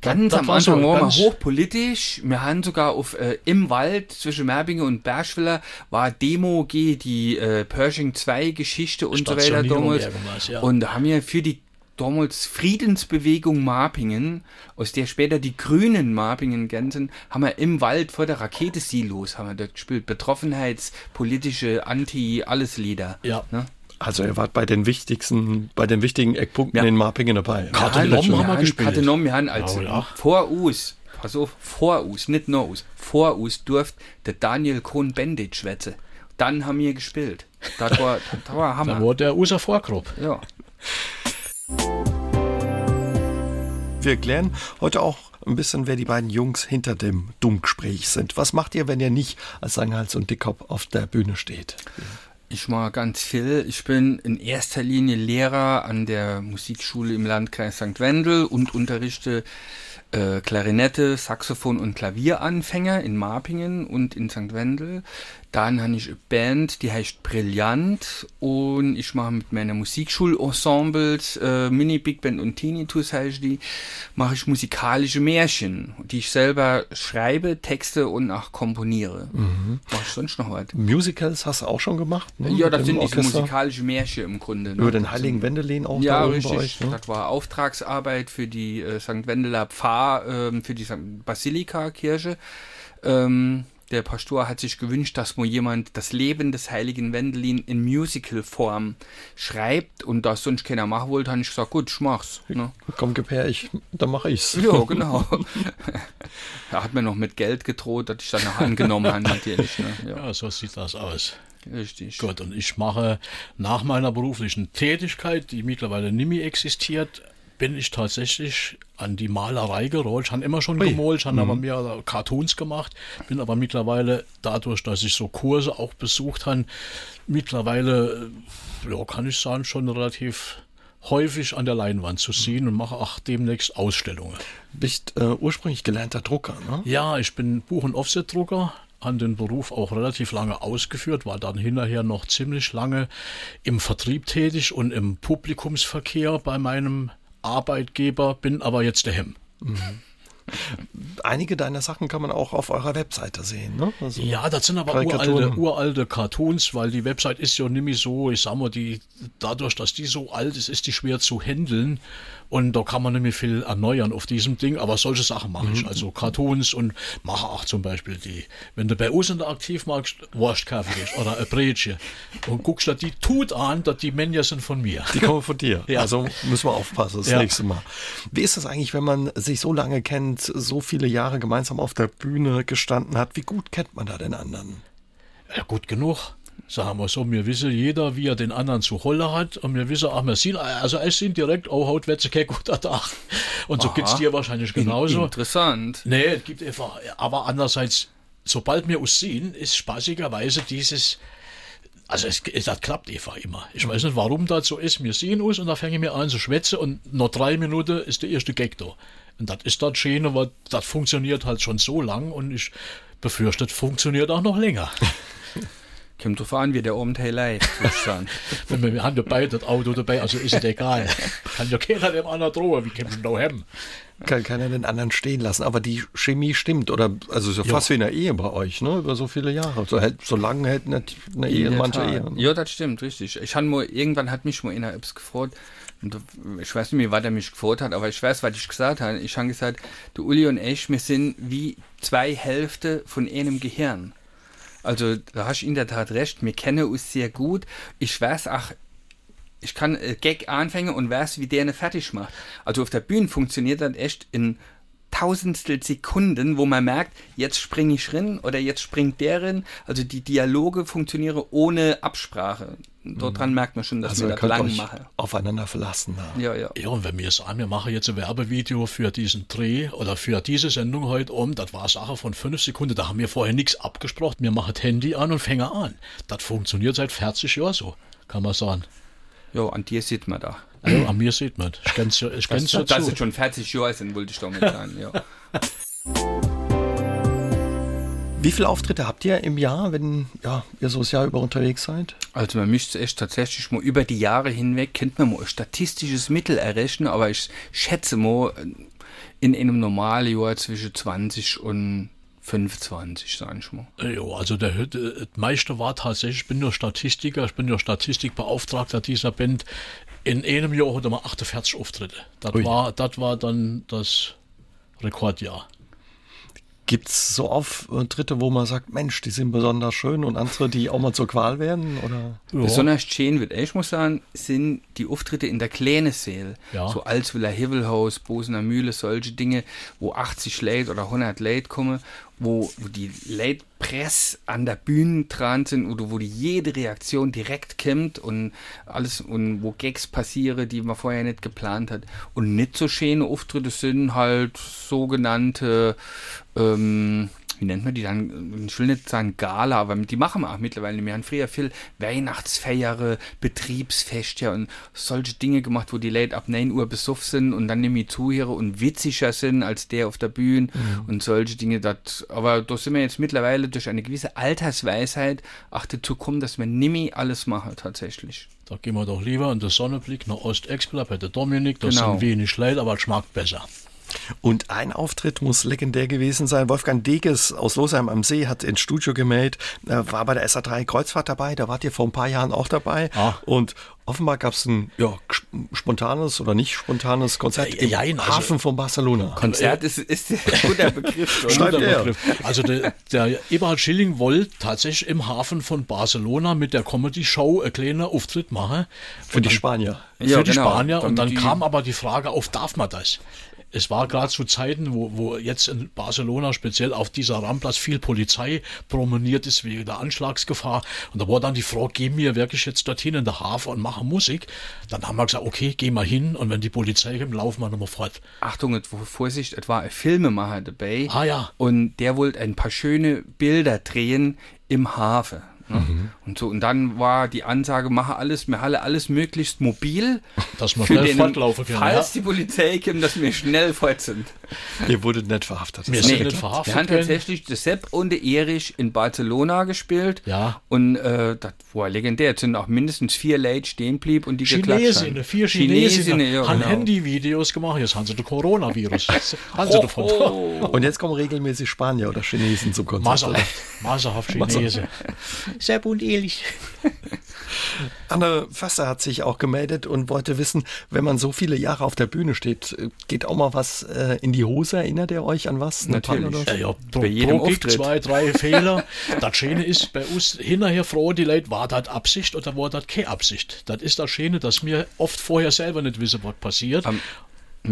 Ganz das am Anfang waren wir hochpolitisch. Wir haben sogar auf äh, im Wald zwischen Merbinge und Berschwiller war Demo G, die äh, Pershing 2 Geschichte und so weiter damals. ja. Und da haben wir für die damals Friedensbewegung Marpingen, aus der später die Grünen Marpingen gänzen, haben wir im Wald vor der Rakete Silos haben wir dort gespielt. Betroffenheitspolitische, Anti-alles Lieder. Ja. Ne? Also ihr wart bei den wichtigsten, bei den wichtigen Eckpunkten Ja. in Marpingen dabei. Karte Ja, haben wir gespielt. Karte haben als Ja, vor Us, pass auf, voraus, nicht nur aus, voraus durfte der Daniel Kohn-Bendit schwätze. Dann haben wir gespielt. Das war, das war Hammer. Da war der unser Vorgrupp. Ja. Wir klären heute auch ein bisschen, wer die beiden Jungs hinter dem Dummgespräch sind. Was macht ihr, wenn ihr nicht als Sanghals und Dickhop auf der Bühne steht? Ich mache ganz viel. Ich bin in erster Linie Lehrer an der Musikschule im Landkreis St. Wendel und unterrichte äh, Klarinette, Saxophon und Klavieranfänger in Marpingen und in St. Wendel. Dann habe ich eine Band, die heißt Brillant und ich mache mit meiner Musikschul-Ensembles, äh, Mini-Big Band und Tinnitus heißt die, mache ich musikalische Märchen, die ich selber schreibe, texte und auch komponiere. Mhm. Mache ich sonst noch was? Musicals hast du auch schon gemacht? Ne? Ja, das sind diese musikalische Märchen im Grunde. Ne? Über den Heiligen Wendelin auch Ja, richtig. Euch, ne? Das war Auftragsarbeit für die äh, St. Wendeler Pfarr, äh, für die Basilika-Kirche. Ähm, der Pastor hat sich gewünscht, dass mal jemand das Leben des heiligen Wendelin in Musical-Form schreibt und das sonst keiner machen wollte, habe ich gesagt, gut, ich mach's. Ne? Komm, gib her, ich, dann mache ich's. Ja, genau. er hat mir noch mit Geld gedroht, dass ich dann noch angenommen habe, natürlich. Ne? Ja. ja, so sieht das aus. Richtig. Gut, und ich mache nach meiner beruflichen Tätigkeit, die mittlerweile nicht mehr existiert, bin ich tatsächlich an die Malerei gerollt. Ich habe immer schon gemalt, habe mhm. aber mehr Cartoons gemacht, bin aber mittlerweile dadurch, dass ich so Kurse auch besucht habe, mittlerweile, äh, ja, kann ich sagen, schon relativ häufig an der Leinwand zu sehen und mache auch demnächst Ausstellungen. Bist äh, ursprünglich gelernter Drucker, ne? Ja, ich bin Buch- und Offset-Drucker, an den Beruf auch relativ lange ausgeführt, war dann hinterher noch ziemlich lange im Vertrieb tätig und im Publikumsverkehr bei meinem Arbeitgeber, bin aber jetzt der Hem. Mhm. Einige deiner Sachen kann man auch auf eurer Webseite sehen, ne? Also ja, das sind aber uralte, uralte Cartoons, weil die Website ist ja nämlich so, ich sag mal, die, dadurch, dass die so alt ist, ist die schwer zu handeln. Und da kann man nämlich viel erneuern auf diesem Ding, aber solche Sachen mache ich. Mhm. Also Cartoons und mache auch zum Beispiel die, wenn du bei uns interaktiv magst, Wurstkaffee oder ein Brötchen und guckst dir die tut an, dass die Männer sind von mir. Die kommen von dir. Ja. Also müssen wir aufpassen das ja. nächste Mal. Wie ist das eigentlich, wenn man sich so lange kennt, so viele Jahre gemeinsam auf der Bühne gestanden hat? Wie gut kennt man da den anderen? Ja, gut genug sagen wir so, wir wissen jeder, wie er den anderen zu holen hat und wir wissen auch, wir sind, also es sind direkt, oh, haut kein guter Tag. Und so geht es dir wahrscheinlich genauso. Interessant. Nee, es gibt einfach, aber andererseits, sobald wir uns sehen, ist spaßigerweise dieses, also es, es, das klappt einfach immer. Ich weiß nicht, warum das so ist. Wir sehen uns und da fangen wir an zu schwätzen und nach drei Minuten ist der erste Gag da. Und das ist das Schöne, weil das funktioniert halt schon so lang und ich befürchte, funktioniert auch noch länger. Kommt drauf an, wie der Abend leid, Wenn wir, wir haben ja beide das Auto dabei, also ist es egal. Kann ja keiner dem anderen drohen, wie kommt da hem? Kann keiner den anderen stehen lassen, aber die Chemie stimmt, oder, also so ja. fast wie in der Ehe bei euch, ne, über so viele Jahre. So, so lange hält eine, eine Ehe, manche Ehe. Ne? Ja, das stimmt, richtig. Ich mal, irgendwann hat mich mal einer Apps gefragt, ich weiß nicht mehr, was er mich gefragt hat, aber ich weiß, was ich gesagt habe. Ich habe gesagt, du Uli und ich, wir sind wie zwei Hälfte von einem Gehirn. Also da hast du in der Tat recht, wir kennen uns sehr gut. Ich weiß auch, ich kann Gag anfangen und weiß, wie der eine fertig macht. Also auf der Bühne funktioniert das echt in Tausendstel Sekunden, wo man merkt, jetzt springe ich rein oder jetzt springt der rein. Also die Dialoge funktionieren ohne Absprache. Dort dran mhm. merkt man schon, dass also wir das lang machen. Aufeinander verlassen. Ja. ja, ja. Ja, und wenn wir sagen, wir machen jetzt ein Werbevideo für diesen Dreh oder für diese Sendung heute um, das war eine Sache von fünf Sekunden, da haben wir vorher nichts abgesprochen. Wir machen das Handy an und fangen an. Das funktioniert seit 40 Jahren so, kann man sagen. Ja, an dir sieht man da. Ja, an mir sieht man. Ich kenn's ja, ich das, ja das ist schon 40 Jahre sind, wollte ich damit sagen. Ja. Wie viele Auftritte habt ihr im Jahr, wenn ja, ihr so das Jahr über unterwegs seid? Also man müsste echt tatsächlich mal über die Jahre hinweg, könnte man mal ein statistisches Mittel errechnen, aber ich schätze mal in einem normalen Jahr zwischen 20 und 25, sag ich mal. Ja, also der, der meiste war tatsächlich, ich bin nur Statistiker, ich bin nur Statistikbeauftragter dieser Band. In einem Jahr hatte man 48 Auftritte. Das war, das war dann das Rekordjahr. Gibt es so Auftritte, wo man sagt, Mensch, die sind besonders schön und andere, die auch mal zur Qual werden? Oder? Ja. Besonders schön wird ich muss sagen, sind die Auftritte in der kleinen Säle. Ja. So Alswiller Hivelhaus, Bosener Mühle, solche Dinge, wo 80 Leute oder 100 Leute kommen wo, wo die Late Press an der Bühne dran sind oder wo die jede Reaktion direkt kommt und alles und wo Gags passieren, die man vorher nicht geplant hat. Und nicht so schöne Auftritte sind halt sogenannte ähm, wie nennt man die dann? Ich will nicht sagen Gala, aber die machen wir auch mittlerweile. Wir haben früher viel Weihnachtsfeiere, Betriebsfeste und solche Dinge gemacht, wo die Leute ab 9 Uhr besoffen sind und dann nämlich zuhören und witziger sind als der auf der Bühne mhm. und solche Dinge. Dat, aber da sind wir jetzt mittlerweile durch eine gewisse Altersweisheit auch dazu kommen, dass wir nimmer alles machen tatsächlich. Da gehen wir doch lieber in den Sonnenblick nach Ostexpler bei der Dominik. Das genau. sind wenig Leute, aber es schmeckt besser. Und ein Auftritt muss legendär gewesen sein. Wolfgang Deges aus Losheim am See hat ins Studio gemeldet, war bei der SA3 Kreuzfahrt dabei, da wart ihr vor ein paar Jahren auch dabei. Ah. Und offenbar gab es ein ja, spontanes oder nicht spontanes Konzert im ja, also Hafen von Barcelona. Konzert ist, ist ein guter Begriff. guter Begriff. Also der, der Eberhard Schilling wollte tatsächlich im Hafen von Barcelona mit der Comedy-Show einen kleinen Auftritt machen. Für die Spanier. Für ja, die genau. Spanier. Und dann kam aber die Frage auf, darf man das? Es war gerade zu Zeiten, wo, wo jetzt in Barcelona speziell auf dieser Ramblas viel Polizei promeniert ist wegen der Anschlagsgefahr. Und da war dann die Frage, gehen wir wirklich jetzt dorthin in der Hafen und machen Musik? Dann haben wir gesagt, okay, gehen wir hin und wenn die Polizei kommt, laufen wir nochmal fort. Achtung, Vorsicht, es war ein Filmemacher dabei. Ah ja. Und der wollte ein paar schöne Bilder drehen im Hafen. Ne? Mhm. Und so, und dann war die Ansage, mache alles, mir halle alles möglichst mobil. Dass man schnell fortlaufen kann. Falls ja. die Polizei kommt, dass wir schnell fort sind. Ihr wurdet nicht verhaftet. Wir sind nicht verhaftet. Wir haben tatsächlich der Sepp und der Erich in Barcelona gespielt. Ja. Und äh, das war legendär. Es sind auch mindestens vier Leute stehen blieb und die Chinesen, geklatscht vier Chinesen ja, haben genau. Handyvideos gemacht. Jetzt haben sie den Coronavirus. haben sie davon. Oh. Und jetzt kommen regelmäßig Spanier oder Chinesen zum Konzert. Maserhaft, Maserhaft Chinesen. Sepp und Erich. Anne Fasser hat sich auch gemeldet und wollte wissen, wenn man so viele Jahre auf der Bühne steht, geht auch mal was äh, in die Hose? Erinnert ihr euch an was? Natürlich. Ja, ja, pro, bei jedem pro Auftritt. zwei, drei Fehler. das Schöne ist bei uns hinterher froh, die Leute, war das Absicht oder war das keine Absicht? Das ist das Schöne, dass wir oft vorher selber nicht wissen, was passiert. Um,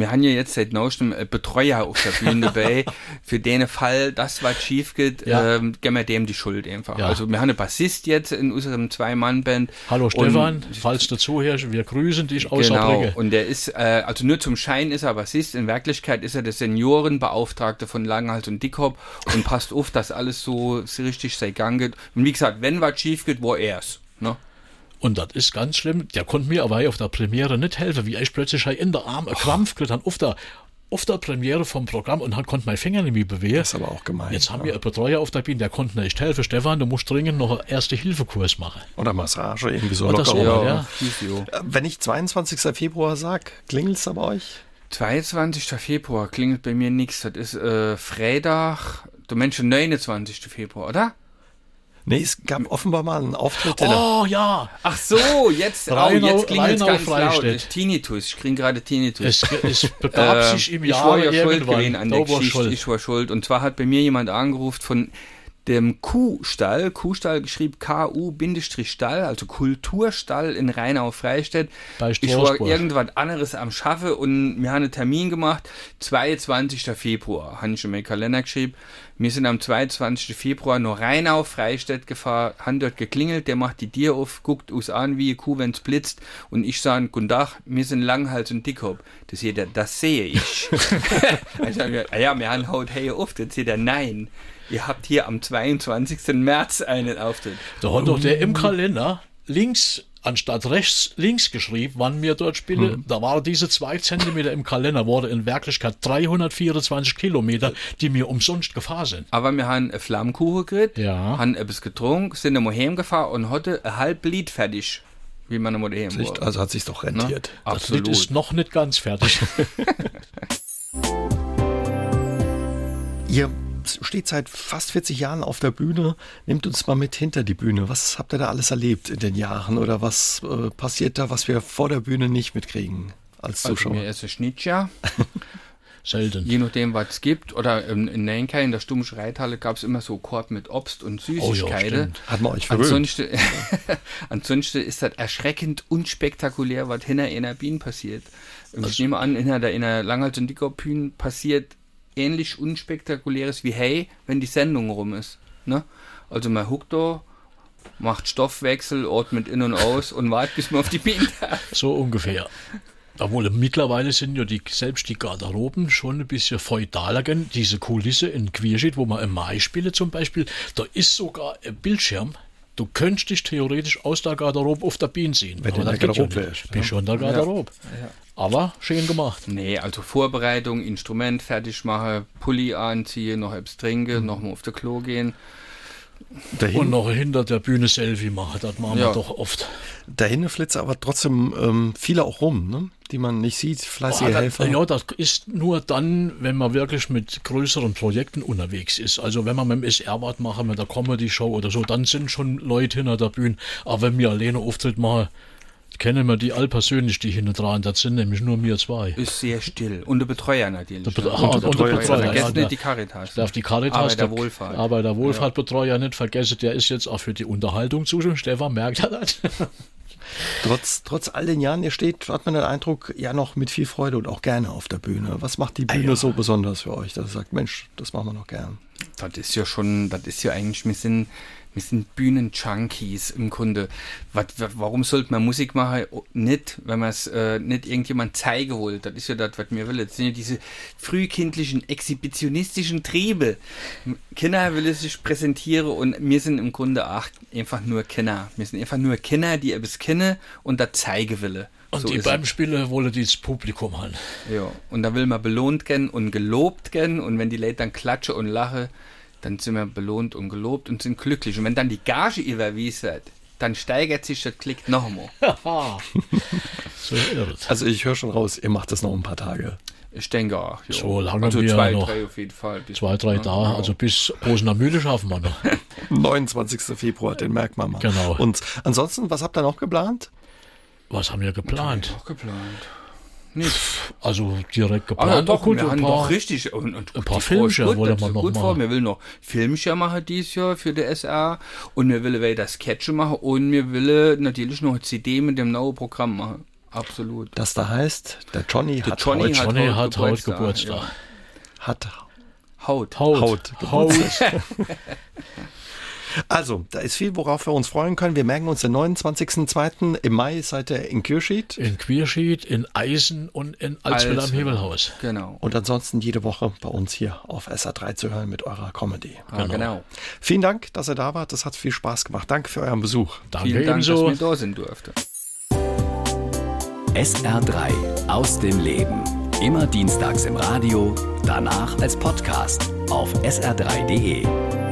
wir haben ja jetzt seit neuestem Betreuer auf der Bühne dabei. Für den Fall, dass was schief geht, ja. ähm, geben wir dem die Schuld einfach. Ja. Also wir haben einen Bassist jetzt in unserem Zwei-Mann-Band. Hallo Stefan, falls du zuhörst, wir grüßen dich aus Genau, und der ist, äh, also nur zum Schein ist er Bassist, in Wirklichkeit ist er der Seniorenbeauftragte von Langhals und Dickhop und passt auf, dass alles so richtig sei Gang geht. Und wie gesagt, wenn was schief geht, wo er ist. Und das ist ganz schlimm. Der konnte mir aber auf der Premiere nicht helfen, wie ich plötzlich in der Arm einen Krampf gekriegt habe auf der auf der Premiere vom Programm und hat, konnte mein Finger nicht mehr bewegen. Das ist aber auch gemein. Jetzt haben ja. wir einen Betreuer auf der Bühne, der konnte nicht helfen. Stefan, du musst dringend noch einen Erste-Hilfe-Kurs machen. Oder Massage, irgendwie so. Oder so, ja. ja. Äh, wenn ich 22. Februar sage, klingelt es bei euch? 22. Februar klingelt bei mir nichts. Das ist äh, Freitag, der Mensch 29. Februar, oder? Nee, es gab offenbar mal einen Auftritt. Oh ja. Ach so, jetzt, oh, jetzt klingt es ganz laut. Ich Tinnitus, ich kriege gerade Tinnitus. Es, es begab äh, sich im Jahr Ich war ja schuld gewesen an der Geschichte. Ich war schuld. Und zwar hat bei mir jemand angerufen von dem Kuhstall, Kuhstall geschrieben K-U-Stall, also Kulturstall in Rheinau-Freistadt. Ich war irgendwas anderes am Schaffe und wir haben einen Termin gemacht, 22. Februar, habe ich schon mal Kalender geschrieben. Wir sind am 22. Februar nur Rheinau-Freistadt gefahren, haben dort geklingelt, der macht die Tier auf, guckt uns an wie eine Kuh, wenn's blitzt und ich sage, guten Tag, wir sind Langhals und Dickhop. Das jeder, das sehe ich. also, ja, wir haben heute hey auf, das sieht er, nein. Ihr habt hier am 22. März einen Auftritt. Da hat doch der im Kalender links anstatt rechts links geschrieben, wann wir dort spielen. Hm. Da waren diese zwei Zentimeter im Kalender, wurde in Wirklichkeit 324 Kilometer, die mir umsonst gefahren sind. Aber wir haben eine Flammkuchen gekriegt, ja. haben etwas getrunken, sind immer heimgefahren und heute ein halb Lied fertig. Wie man immer heim war. Also hat sich doch rentiert. Na? Das Absolut. Lied ist noch nicht ganz fertig. Ihr steht seit fast 40 Jahren auf der Bühne. Nehmt uns mal mit hinter die Bühne. Was habt ihr da alles erlebt in den Jahren oder was äh, passiert da, was wir vor der Bühne nicht mitkriegen als also Zuschauer? Also mir ist es Schnitzer. selten. Je nachdem, was es gibt. Oder in, in Nenka, in der Stummsche Reithalle, gab es immer so Korb mit Obst und Süßigkeiten. stimmt. Hat man euch verwöhnt. Ansonsten, ansonsten ist das erschreckend unspektakulär, was hinter einer Biene passiert. Und ich nehme an, hinter der, in der Langhals- und Dickerbühne passiert ähnlich unspektakuläres wie Hey, wenn die Sendung rum ist. Ne? Also man huckt da, macht Stoffwechsel, ordnet in und aus und wartet, bis man auf die Biene. So ungefähr. Obwohl mittlerweile sind ja die, selbst die Garderoben schon ein bisschen feudaler. Diese Kulisse in Quierschied, wo man im Mai spiele zum Beispiel, da ist sogar ein Bildschirm. Du könntest dich theoretisch aus der Garderobe auf der Biene sehen. Wenn du in der ja Garderobe nicht. wärst, Bist schon in der Garderobe. Aber schön gemacht. Nee, also Vorbereitung, Instrument fertig machen, Pulli anziehen, noch etwas trinken, noch mal auf der Klo gehen. Dahin, Und noch hinter der Bühne Selfie machen, das machen Ja. wir doch oft. dahin flitzen aber trotzdem ähm, viele auch rum, ne? die man nicht sieht. Fleißige Ah, das, Helfer. ja, das ist nur dann, wenn man wirklich mit größeren Projekten unterwegs ist. Also wenn man mit dem SR was machen, mit der Comedy-Show oder so, dann sind schon Leute hinter der Bühne. Aber wenn wir alleine Auftritt machen, kennen wir die all persönlich, die hinten dran. Das sind nämlich nur wir zwei. Ist sehr still. Und der Betreuer natürlich. Der Bet- ja. ah, und der Betreuer, Betreuer, Vergesst ja, der- nicht die Caritas. darf die Caritas, Arbeit der der Wohlfahrt. Aber der Wohlfahrtbetreuer nicht vergessen, der ist jetzt auch für die Unterhaltung zuständig. Stefan merkt ja das. Trotz, trotz all den Jahren, ihr steht, hat man den Eindruck, ja noch mit viel Freude und auch gerne auf der Bühne. Was macht die Bühne so besonders für euch, dass ihr sagt, Mensch, das machen wir noch gern? Das ist ja schon, das ist ja eigentlich, wir sind, wir sind Bühnen-Junkies im Grunde. Was, wa- warum sollte man Musik machen? Nicht, wenn man es äh, nicht irgendjemand zeigen will. Das ist ja das, was wir will. Das sind ja diese frühkindlichen, exhibitionistischen Triebe. Kinder will es sich präsentieren und wir sind im Grunde auch einfach nur Kinder. Wir sind einfach nur Kinder, die etwas kennen und das zeigen will. Und So die beim Spielen wollen die das Publikum haben. Ja, und da will man belohnt gern und gelobt gern und wenn die Leute dann klatschen und lachen, dann sind wir belohnt und gelobt und sind glücklich. Und wenn dann die Gage überwiesen wird, dann steigert sich das Klick noch einmal. So irrt. Also ich höre schon raus, ihr macht das noch ein paar Tage. Ich denke auch. Ja. So lange also wir zwei, noch. drei auf jeden Fall. Bis- Zwei, drei Tage, also bis Rosener Mühle schaffen wir noch. 29. Februar, den merkt man mal. Genau. Und ansonsten, was habt ihr noch geplant? Was haben wir geplant? Auch geplant. Nicht. Also direkt Aber geplant. doch, gut, wir ein haben paar- doch richtig. Und, und gut, paar Filmchen gut, wollen wir noch gut machen. vor. Wir will noch Filmchen machen dieses Jahr für die SR und wir will weiter Sketche machen und wir will natürlich noch eine CD mit dem neuen Programm machen. Absolut. Das da heißt, der Johnny Der hat Johnny heute, hat Johnny hat heute Geburtstag, Geburtstag. hat Haut. Haut. Haut. Haut. Also, da ist viel, worauf wir uns freuen können. Wir merken uns den 29.02. im Mai seid ihr in Kürschied. In Quierschied, in Eisen und in Alswil am. Hebelhaus. Genau. Und ansonsten jede Woche bei uns hier auf SA3 zu hören mit eurer Comedy. Ah, genau. Vielen Dank, dass ihr da wart. Das hat viel Spaß gemacht. Danke für euren Besuch. Danke Vielen Dank, ebenso. dass wir da sind durfte. SR3 aus dem Leben. Immer dienstags im Radio, danach als Podcast auf sr3.de.